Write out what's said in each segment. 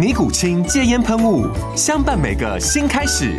尼古清戒烟喷雾，相伴每个新开始。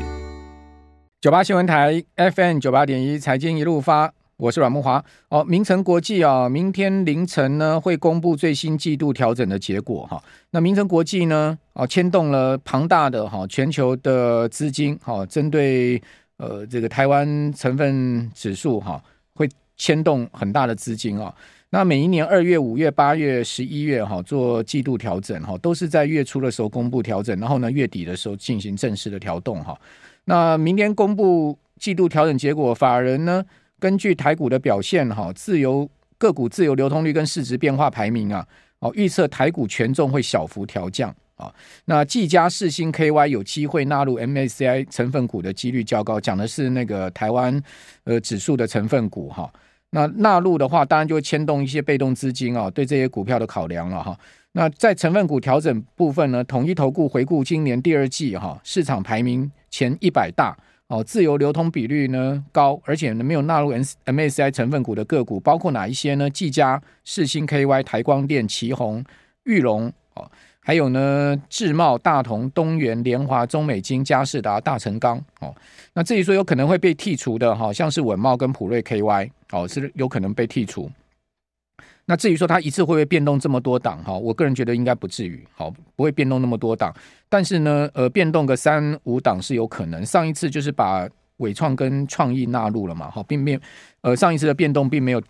九八新闻台 FM 九八点一，财经一路发，我是阮慕华。哦，明城国际啊，明天凌晨呢会公布最新季度调整的结果哈。那明城国际呢，哦牵动了庞大的哈全球的资金哈，针对呃这个台湾成分指数哈，会牵动很大的资金啊。那每一年二月、五月、八月、十一月哈做季度调整哈，都是在月初的时候公布调整，然后呢月底的时候进行正式的调动哈。那明天公布季度调整结果，法人呢根据台股的表现哈，自由个股自由流通率跟市值变化排名啊，哦预测台股权重会小幅调降啊。那技嘉、世新、KY 有机会纳入 MACI 成分股的几率较高，讲的是那个台湾呃指数的成分股哈。那纳入的话，当然就会牵动一些被动资金啊，对这些股票的考量了哈。那在成分股调整部分呢，统一投顾回顾今年第二季哈市场排名前一百大哦，自由流通比率呢高，而且呢没有纳入 MSCI 成分股的个股，包括哪一些呢？技嘉、世芯、KY、台光电、奇鋐、裕隆哦。还有呢，智茂、大同、东元、联华、中美金、嘉士达、大成钢哦，那至于说有可能会被剔除的哈，像是稳茂跟普瑞 KY 哦，是有可能被剔除。那至于说它一次会不会变动这么多档哈，我个人觉得应该不至于，好，不会变动那么多档。但是呢，呃，变动个三五档是有可能。上一次就是把纬创跟创意纳入了嘛，哈，并没有，呃，上一次的变动并没有。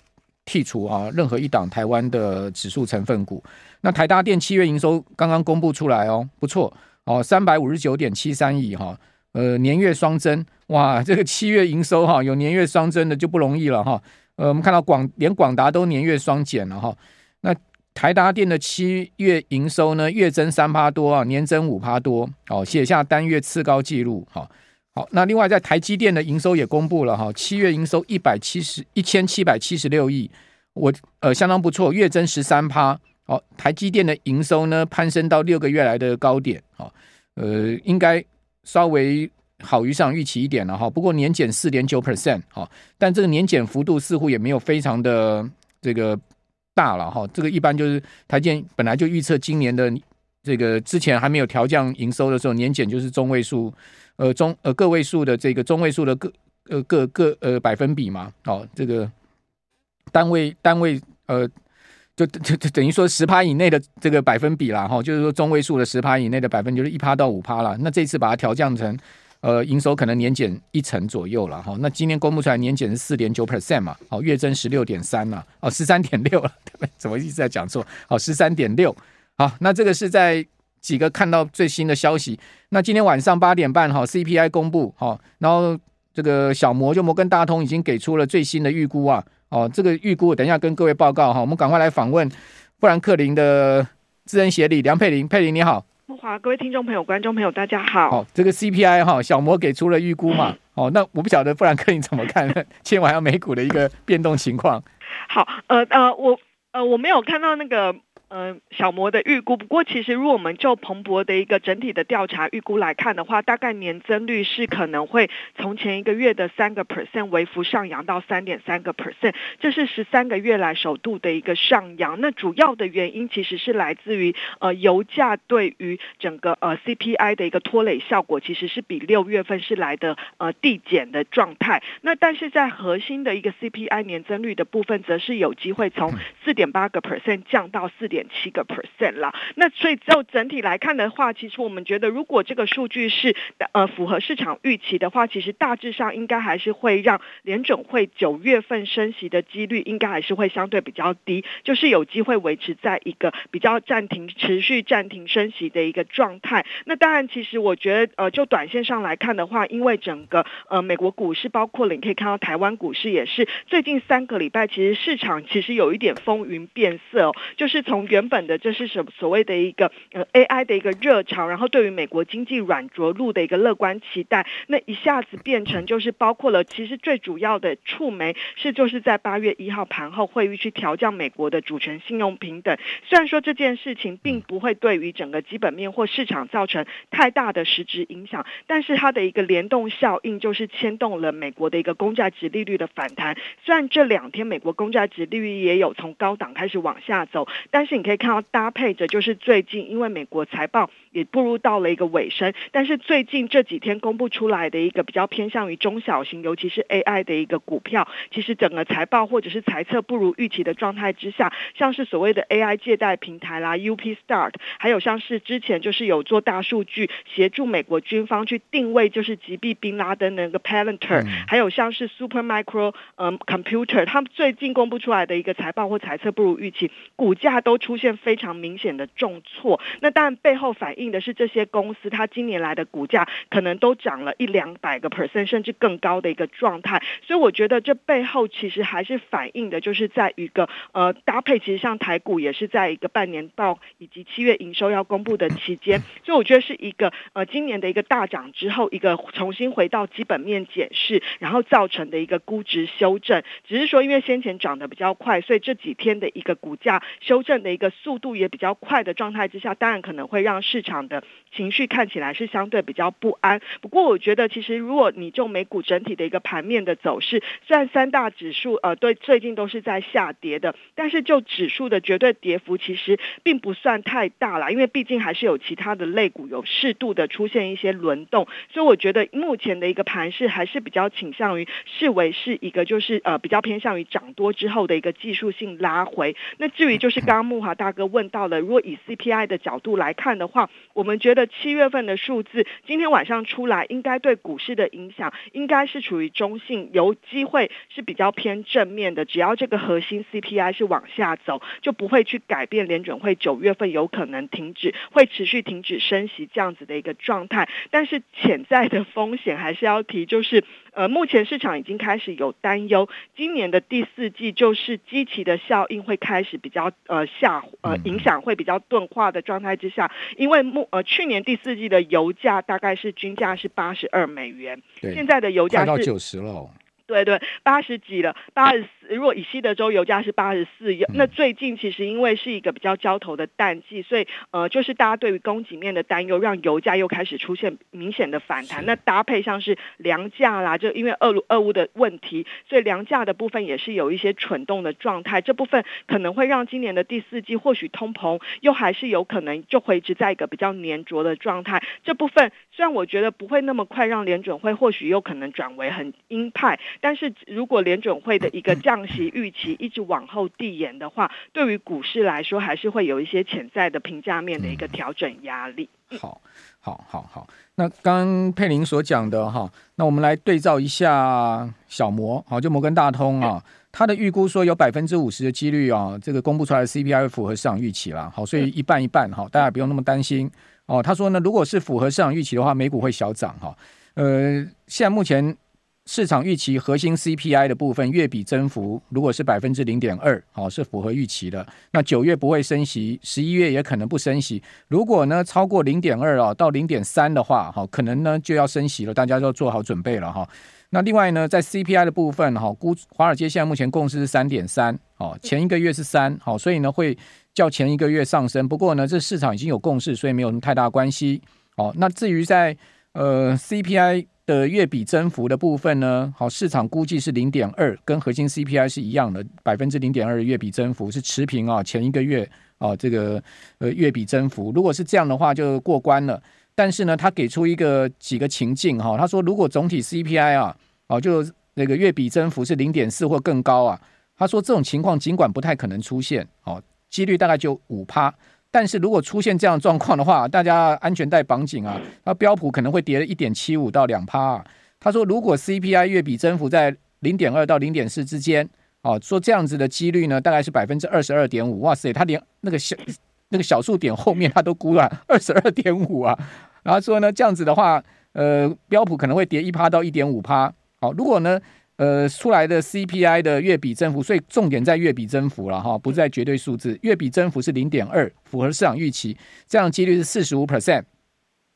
剔除啊，任何一档台湾的指数成分股。那台达电七月营收刚刚公布出来哦，不错哦，三百五十九点七三亿哈，呃，年月双增哇，这个七月营收哈，有年月双增的就不容易了哈。呃，我们看到广连广达都年月双减了哈。那台达电的七月营收呢，月增三趴多啊，年增五趴多，哦，写下单月次高纪录哈。好，那另外在台积电的营收也公布了哈，七月营收一百七十一千七百七十六亿，我呃相当不错，月增十三趴。好，台积电的营收呢攀升到六个月来的高点，好，呃应该稍微好于上预期一点了哈。不过年减四点九 percent，好，但这个年减幅度似乎也没有非常的这个大了哈。这个一般就是台积电本来就预测今年的这个之前还没有调降营收的时候，年减就是中位数。呃中呃个位数的这个中位数的个呃个个呃百分比嘛，哦这个单位单位呃就就就等于说十趴以内的这个百分比啦哈、就是说中位数的十趴以内的百分就是一趴到五趴啦。那这次把它调降成呃营收可能年减一成左右了哈、那今天公布出来年减是四点九 percent 嘛，哦月增十六点三嘛，哦十三点六了，怎么一直在讲错？哦十三点六，好，那这个是在。几个看到最新的消息，那今天晚上八点半哈，CPI 公布哈，然后这个小摩就摩根大通已经给出了最新的预估啊，哦，这个预估等一下跟各位报告哈，我们赶快来访问富兰克林的资深协理梁佩玲，佩玲你好，好，各位听众朋友、观众朋友大家好。好，这个 CPI 哈，小摩给出了预估嘛，哦，那我不晓得富兰克林怎么看呢？今天晚上美股的一个变动情况。好，呃呃，我呃我没有看到那个。呃，小摩的预估，不过其实如果我们就彭博的一个整体的调查预估来看的话，大概年增率是可能会从前一个月的三个 percent 微幅上扬到三点三个 percent，这是十三个月来首度的一个上扬。那主要的原因其实是来自于呃油价对于整个呃 CPI 的一个拖累效果，其实是比六月份是来的呃递减的状态。那但是在核心的一个 CPI 年增率的部分，则是有机会从四点八个 percent 降到四点。七个 percent 啦。那所以就整体来看的话，其实我们觉得，如果这个数据是呃符合市场预期的话，其实大致上应该还是会让联准会九月份升息的几率应该还是会相对比较低，就是有机会维持在一个比较暂停、持续暂停升息的一个状态。那当然，其实我觉得呃就短线上来看的话，因为整个呃美国股市包括你可以看到台湾股市也是最近三个礼拜，其实市场其实有一点风云变色，就是从原本的这是什么所谓的一个呃 AI 的一个热潮，然后对于美国经济软着陆的一个乐观期待，那一下子变成就是包括了其实最主要的触媒是就是在八月一号盘后会议去调降美国的主权信用平等，虽然说这件事情并不会对于整个基本面或市场造成太大的实质影响，但是它的一个联动效应就是牵动了美国的一个公债值利率的反弹，虽然这两天美国公债值利率也有从高档开始往下走，但是你可以看到搭配着就是最近因为美国财报也步入到了一个尾声，但是最近这几天公布出来的一个比较偏向于中小型，尤其是 AI 的一个股票，其实整个财报或者是财测不如预期的状态之下，像是所谓的 AI 借贷平台啦，UP Start，还有像是之前就是有做大数据协助美国军方去定位就是击毙宾拉登的那个 Palantir，还有像是 Supermicro 嗯 Computer，他们最近公布出来的一个财报或财测不如预期，股价都出出现非常明显的重挫。那当然背后反映的是这些公司它今年来的股价可能都涨了一两百个 percent，甚至更高的一个状态。所以我觉得这背后其实还是反映的，就是在一个呃搭配，其实像台股也是在一个半年报以及七月营收要公布的期间，所以我觉得是一个呃今年的一个大涨之后，一个重新回到基本面检视，然后造成的一个估值修正。只是说因为先前涨得比较快，所以这几天的一个股价修正的一个速度也比较快的状态之下，当然可能会让市场的情绪看起来是相对比较不安。不过我觉得其实如果你就美股整体的一个盘面的走势，虽然三大指数呃对最近都是在下跌的，但是就指数的绝对跌幅其实并不算太大啦，因为毕竟还是有其他的类股有适度的出现一些轮动，所以我觉得目前的一个盘势还是比较倾向于视为是一个就是呃比较偏向于涨多之后的一个技术性拉回。那至于就是刚刚华大哥问到了，如果以 CPI 的角度来看的话，我们觉得七月份的数字今天晚上出来，应该对股市的影响应该是处于中性，有机会是比较偏正面的。只要这个核心 CPI 是往下走，就不会去改变联准会九月份有可能停止，会持续停止升息这样子的一个状态。但是潜在的风险还是要提，就是。呃，目前市场已经开始有担忧，今年的第四季就是基期的效应会开始比较呃下呃影响会比较钝化的状态之下，因为目呃去年第四季的油价大概是均价是八十二美元，对现在的油价是到九十了。对对，八十几了，八十四。如果以西德州油价是八十四，那最近其实因为是一个比较交投的淡季，所以呃，就是大家对于供给面的担忧，让油价又开始出现明显的反弹。那搭配像是粮价啦，就因为俄乌俄乌的问题，所以粮价的部分也是有一些蠢动的状态。这部分可能会让今年的第四季或许通膨又还是有可能就维持在一个比较粘着的状态。这部分虽然我觉得不会那么快让联准会或许有可能转为很鹰派，但是如果联准会的一个降息预期一直往后递延的话，对于股市来说，还是会有一些潜在的评价面的一个调整压力。嗯、好，好，好，好。那刚刚佩玲所讲的哈，那我们来对照一下小摩，好，就摩根大通啊，他的预估说有百分之五十的几率啊，这个公布出来的 CPI 会符合市场预期啦。好，所以一半一半哈，大家不用那么担心哦。他说呢，如果是符合市场预期的话，美股会小涨哈。呃，现在目前。市场预期核心 CPI 的部分月比增幅如果是百分之零点二，好，是符合预期的。那九月不会升息，十一月也可能不升息。如果呢超过零点二啊到零点三的话，好，可能呢就要升息了，大家要做好准备了哈。那另外呢，在 CPI 的部分哈，估华尔街现在目前共识是三点三，哦，前一个月是三，好，所以呢会较前一个月上升。不过呢，这市场已经有共识，所以没有什么太大关系。哦，那至于在呃 CPI。的月比增幅的部分呢，好，市场估计是零点二，跟核心 CPI 是一样的，百分之零点二的月比增幅是持平啊。前一个月啊，这个呃月比增幅，如果是这样的话就过关了。但是呢，他给出一个几个情境哈，他说如果总体 CPI 啊，哦就那个月比增幅是零点四或更高啊，他说这种情况尽管不太可能出现哦。几率大概就五趴。但是如果出现这样状况的话，大家安全带绑紧啊，那标普可能会跌了一点七五到两趴啊。他说，如果 CPI 月比增幅在零点二到零点四之间，哦，说这样子的几率呢，大概是百分之二十二点五。哇塞，他连那个小那个小数点后面他都估了 二十二点五啊。然后说呢，这样子的话，呃，标普可能会跌一趴到一点五趴。好，如果呢，呃，出来的 CPI 的月比增幅，所以重点在月比增幅了哈，不在绝对数字。月比增幅是零点二，符合市场预期，这样几率是四十五 percent。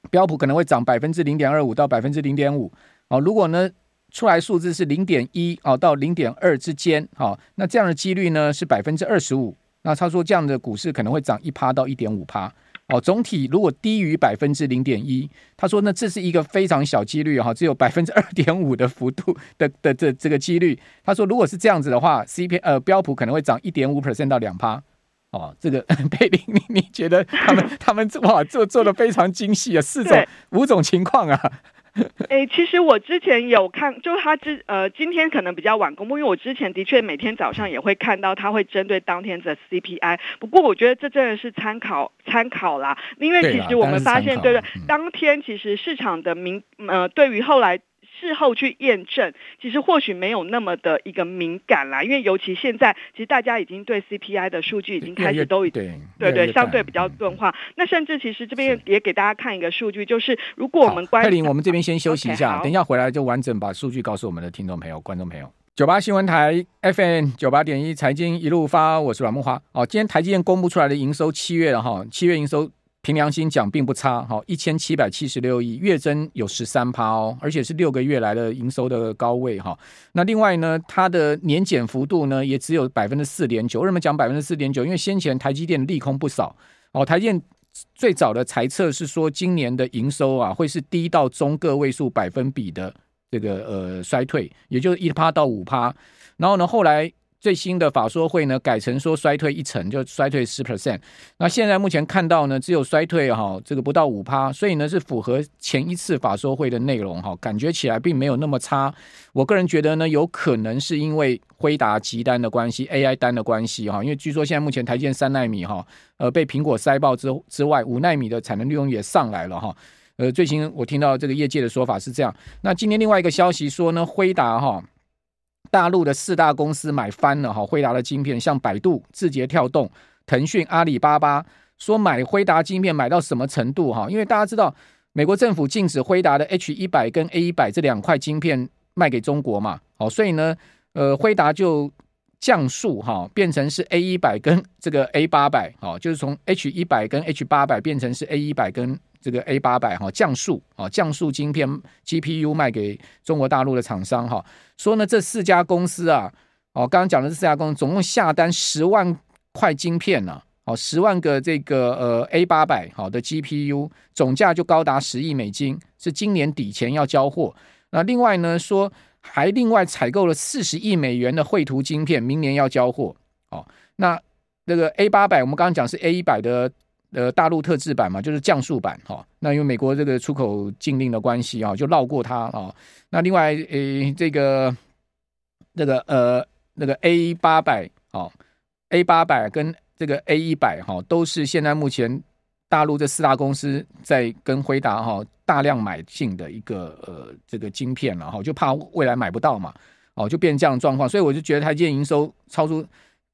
标普可能会涨百分之零点二五到百分之零点五。哦，如果呢出来数字是零点一哦到零点二之间，好，那这样的几率呢是百分之二十五。那他说这样的股市可能会涨一趴到一点五趴。哦，总体如果低于百分之零点一，他说呢，这是一个非常小几率哈，只有百分之二点五的幅度的的这这个几率。他说，如果是这样子的话，CP 呃标普可能会涨一点五 percent 到两趴。哦，这个 贝林，你你觉得他们他们哇做做的非常精细啊，四种五种情况啊。哎、欸，其实我之前有看，就他之呃，今天可能比较晚公布，因为我之前的确每天早上也会看到他会针对当天的 CPI。不过我觉得这真的是参考参考啦，因为其实我们发现，对对，当天其实市场的民呃，对于后来。事后去验证，其实或许没有那么的一个敏感啦，因为尤其现在，其实大家已经对 CPI 的数据已经开始都已经对对，对相对比较钝化。那甚至其实这边也给大家看一个数据，就是如果我们关佩林，我们这边先休息一下，okay, 等一下回来就完整把数据告诉我们的听众朋友、观众朋友。九八新闻台 FM 九八点一财经一路发，我是阮木花。哦，今天台积电公布出来的营收七月了哈，七月营收。凭良心讲，并不差，好，一千七百七十六亿，月增有十三趴哦，而且是六个月来的营收的高位哈。那另外呢，它的年减幅度呢，也只有百分之四点九。为什么讲百分之四点九？因为先前台积电利空不少哦。台积电最早的猜测是说，今年的营收啊，会是低到中个位数百分比的这个呃衰退，也就是一趴到五趴。然后呢，后来。最新的法说会呢，改成说衰退一成，就衰退十 percent。那现在目前看到呢，只有衰退哈，这个不到五趴，所以呢是符合前一次法说会的内容哈，感觉起来并没有那么差。我个人觉得呢，有可能是因为辉达集单的关系，AI 单的关系哈，因为据说现在目前台积电三奈米哈，呃被苹果塞爆之之外，五奈米的产能利用也上来了哈。呃，最新我听到这个业界的说法是这样。那今天另外一个消息说呢，辉达哈。大陆的四大公司买翻了哈，辉达的晶片，像百度、字节跳动、腾讯、阿里巴巴，说买辉达晶片买到什么程度哈？因为大家知道，美国政府禁止辉达的 H 一百跟 A 一百这两块晶片卖给中国嘛，好，所以呢，呃，辉达就降速哈，变成是 A 一百跟这个 A 八百，好，就是从 H 一百跟 H 八百变成是 A 一百跟。这个 A 八百哈降速啊，降速晶片 GPU 卖给中国大陆的厂商哈，说呢，这四家公司啊，哦，刚刚讲的这四家公司总共下单十万块晶片呢，哦，十万个这个呃 A 八百好的 GPU 总价就高达十亿美金，是今年底前要交货。那另外呢说，还另外采购了四十亿美元的绘图晶片，明年要交货。哦，那那个 A 八百我们刚刚讲是 A 一百的。呃，大陆特制版嘛，就是降速版哈、哦。那因为美国这个出口禁令的关系啊，就绕过它啊、哦。那另外，诶，这个那个呃，那个 A 八百哦，A 八百跟这个 A 一百哈，都是现在目前大陆这四大公司在跟辉达哈大量买进的一个呃这个晶片了哈，就怕未来买不到嘛，哦，就变这样的状况。所以我就觉得它今天营收超出。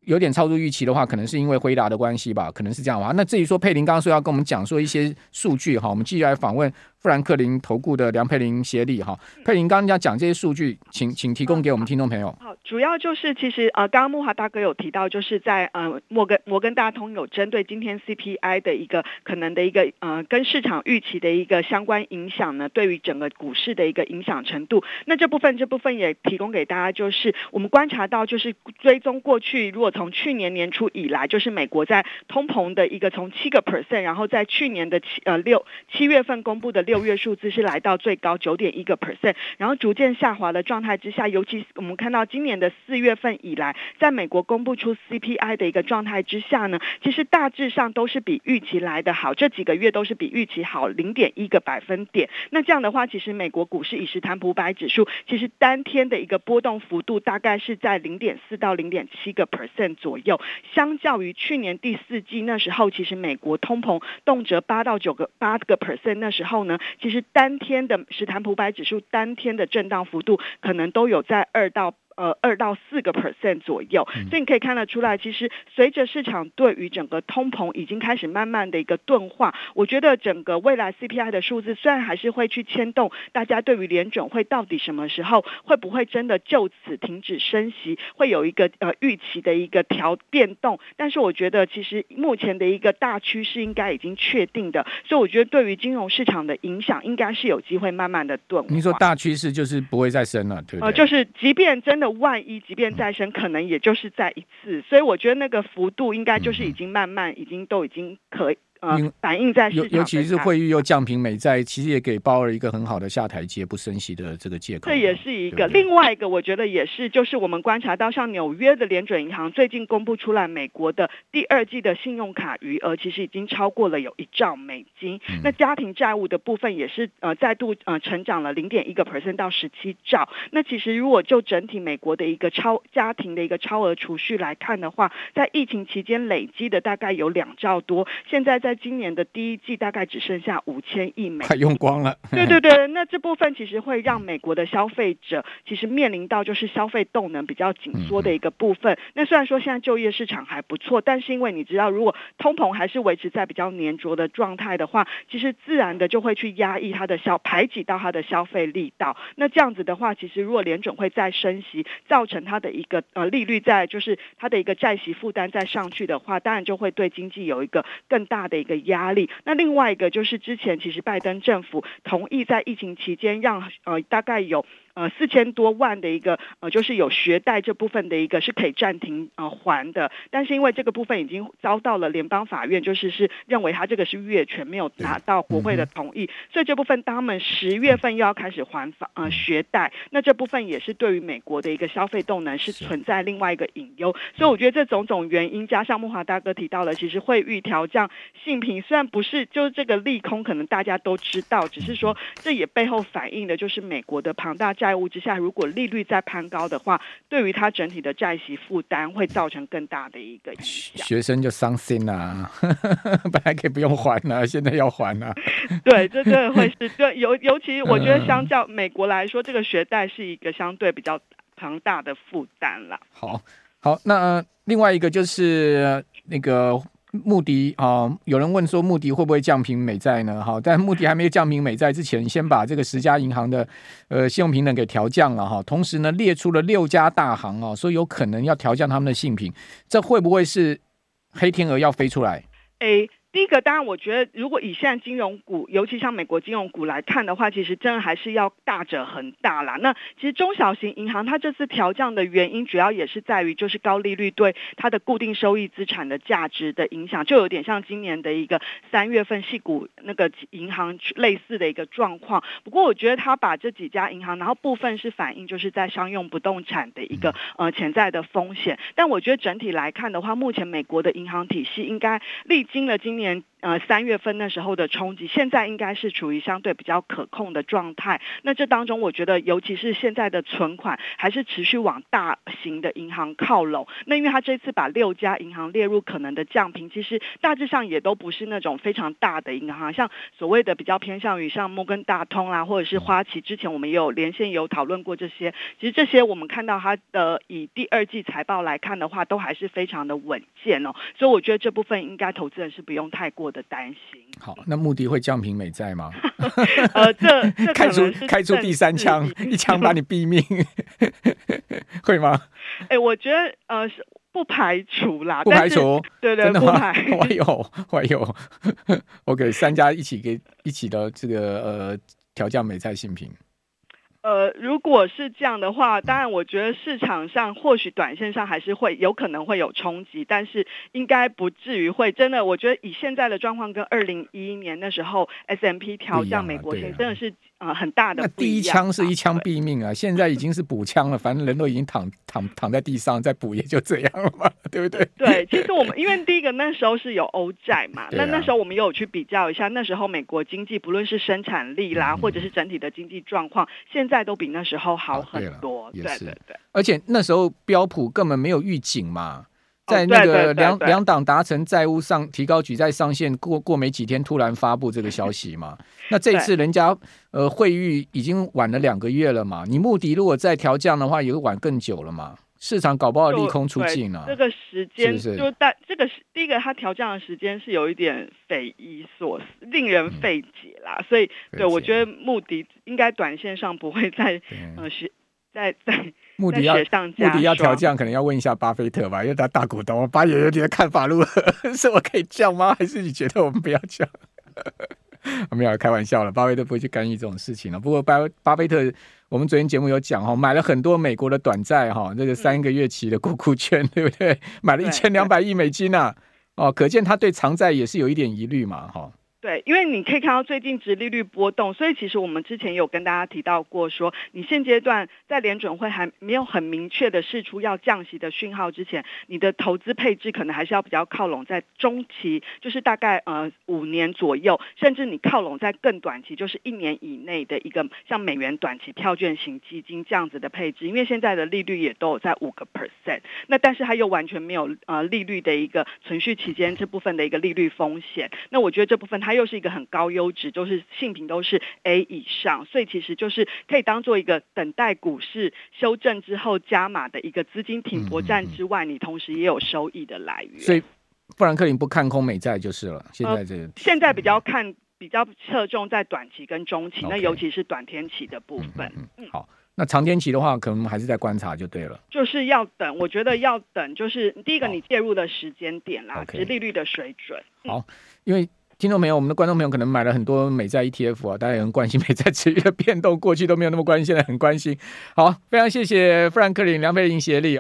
有点超出预期的话，可能是因为回答的关系吧，可能是这样吧。那至于说佩林刚刚说要跟我们讲说一些数据哈，我们继续来访问富兰克林投顾的梁佩玲协理哈。佩玲刚刚讲这些数据，请请提供给我们听众朋友。好，主要就是其实呃，刚刚木华大哥有提到，就是在呃摩根摩根大通有针对今天 CPI 的一个可能的一个呃跟市场预期的一个相关影响呢，对于整个股市的一个影响程度。那这部分这部分也提供给大家，就是我们观察到，就是追踪过去如果。从去年年初以来，就是美国在通膨的一个从七个 percent，然后在去年的七呃六七月份公布的六月数字是来到最高九点一个 percent，然后逐渐下滑的状态之下，尤其我们看到今年的四月份以来，在美国公布出 CPI 的一个状态之下呢，其实大致上都是比预期来得好，这几个月都是比预期好零点一个百分点。那这样的话，其实美国股市以史坦普百指数，其实当天的一个波动幅度大概是在零点四到零点七个 percent 左右，相较于去年第四季那时候，其实美国通膨动辄八到九个八个 percent，那时候呢，其实当天的史坦普百指数当天的震荡幅度可能都有在二到。呃，二到四个 percent 左右，所以你可以看得出来，其实随着市场对于整个通膨已经开始慢慢的一个钝化，我觉得整个未来 CPI 的数字虽然还是会去牵动大家对于联准会到底什么时候会不会真的就此停止升息，会有一个呃预期的一个调变动，但是我觉得其实目前的一个大趋势应该已经确定的，所以我觉得对于金融市场的影响应该是有机会慢慢的钝化。你说大趋势就是不会再升了，对不对？呃，就是即便真的。万一即便再生，可能也就是再一次，所以我觉得那个幅度应该就是已经慢慢，已经都已经可以。嗯，反映在尤尤其是惠誉又降平美债，其实也给鲍尔一个很好的下台阶不升息的这个借口。这也是一个另外一个，我觉得也是，就是我们观察到，像纽约的联准银行最近公布出来，美国的第二季的信用卡余额其实已经超过了有一兆美金。嗯、那家庭债务的部分也是呃再度呃成长了零点一个 percent 到十七兆。那其实如果就整体美国的一个超家庭的一个超额储蓄来看的话，在疫情期间累积的大概有两兆多，现在在在今年的第一季大概只剩下五千亿美元，快用光了。对对对，那这部分其实会让美国的消费者其实面临到就是消费动能比较紧缩的一个部分。那虽然说现在就业市场还不错，但是因为你知道，如果通膨还是维持在比较粘着的状态的话，其实自然的就会去压抑它的消，排挤到它的消费力道。那这样子的话，其实如果联准会再升息，造成它的一个呃利率在就是它的一个债息负担再上去的话，当然就会对经济有一个更大的一个压。力。那另外一个就是之前其实拜登政府同意在疫情期间让呃大概有。呃，四千多万的一个呃，就是有学贷这部分的一个是可以暂停呃还的，但是因为这个部分已经遭到了联邦法院，就是是认为他这个是越权，没有拿到国会的同意，所以这部分当他们十月份又要开始还房呃学贷，那这部分也是对于美国的一个消费动能是存在另外一个隐忧，所以我觉得这种种原因加上木华大哥提到了，其实惠誉调降性平虽然不是就是这个利空，可能大家都知道，只是说这也背后反映的就是美国的庞大。债务之下，如果利率再攀高的话，对于他整体的债息负担会造成更大的一个影响。学生就伤心啦、啊，本来可以不用还了，现在要还了。对，这真的会是 对，尤尤其我觉得相较美国来说，这个学贷是一个相对比较庞大的负担了。好，好，那、呃、另外一个就是那个。穆迪啊，有人问说穆迪会不会降评美债呢？哈，但穆迪还没有降评美债之前，先把这个十家银行的呃信用平等给调降了哈。同时呢，列出了六家大行啊，说有可能要调降他们的信评，这会不会是黑天鹅要飞出来？A 第一个，当然，我觉得如果以现在金融股，尤其像美国金融股来看的话，其实真的还是要大者恒大啦。那其实中小型银行它这次调降的原因，主要也是在于就是高利率对它的固定收益资产的价值的影响，就有点像今年的一个三月份系股那个银行类似的一个状况。不过我觉得它把这几家银行，然后部分是反映就是在商用不动产的一个呃潜在的风险。但我觉得整体来看的话，目前美国的银行体系应该历经了今年。年呃三月份那时候的冲击，现在应该是处于相对比较可控的状态。那这当中，我觉得尤其是现在的存款还是持续往大型的银行靠拢。那因为他这次把六家银行列入可能的降评，其实大致上也都不是那种非常大的银行，像所谓的比较偏向于像摩根大通啦，或者是花旗。之前我们也有连线有讨论过这些。其实这些我们看到它的以第二季财报来看的话，都还是非常的稳健哦。所以我觉得这部分应该投资人是不用太过的担心。好，那穆迪会降平美债吗？呃，这这 开出开出第三枪，一枪把你毙命，会吗？哎、欸，我觉得呃是不排除啦，不排除，对对，不排除。还有还有，OK，三家一起给一起的这个呃调降美债信评。呃，如果是这样的话，当然我觉得市场上或许短线上还是会有可能会有冲击，但是应该不至于会真的。我觉得以现在的状况跟二零一一年那时候 S M P 调降美国信，真的是。呃很大的。那第一枪是一枪毙命啊，现在已经是补枪了，反正人都已经躺躺躺在地上，再补也就这样了嘛，对不对？对，其实我们因为第一个那时候是有欧债嘛，那、啊、那时候我们也有去比较一下，那时候美国经济不论是生产力啦，嗯、或者是整体的经济状况，现在都比那时候好很多。对对对，而且那时候标普根本没有预警嘛。在那个两两党达成债务上提高举债上限过过没几天，突然发布这个消息嘛？那这一次人家呃会议已经晚了两个月了嘛？你穆迪如果再调降的话，也会晚更久了嘛？市场搞不好利空出尽了。这个时间就但，这个是第一个，它调降的时间是有一点匪夷所思，令人费解啦。嗯、所以对我觉得穆迪应该短线上不会再呃是。在在目的要目的要调降，可能要问一下巴菲特吧，因为他大股东。巴爷爷，你的看法如何？是我可以降吗？还是你觉得我们不要降？我们要开玩笑了，巴菲特不会去干预这种事情了。不过巴巴菲特，我们昨天节目有讲哈，买了很多美国的短债哈，这个三个月期的国库券，对不对？买了一千两百亿美金啊，哦，可见他对长债也是有一点疑虑嘛，哈。对，因为你可以看到最近殖利率波动，所以其实我们之前有跟大家提到过说，你现阶段在联准会还没有很明确的释出要降息的讯号之前，你的投资配置可能还是要比较靠拢在中期，就是大概呃五年左右，甚至你靠拢在更短期，就是一年以内的一个像美元短期票券型基金这样子的配置，因为现在的利率也都有在五个 percent，那但是它又完全没有呃利率的一个存续期间这部分的一个利率风险，那我觉得这部分它。它又是一个很高优质，就是性评都是 A 以上，所以其实就是可以当做一个等待股市修正之后加码的一个资金停泊站之外，你同时也有收益的来源。所以富兰克林不看空美债就是了。现在这个、呃、现在比较看比较侧重在短期跟中期，那尤其是短天期的部分。嗯，嗯好，那长天期的话，可能还是在观察就对了。就是要等，我觉得要等，就是第一个你介入的时间点啦，殖利率的水准。好，嗯、因为。听众朋友，我们的观众朋友可能买了很多美债 ETF 啊，大家也很关心美债持续的变动，过去都没有那么关心，现在很关心。好，非常谢谢富兰克林、梁佩玲协力。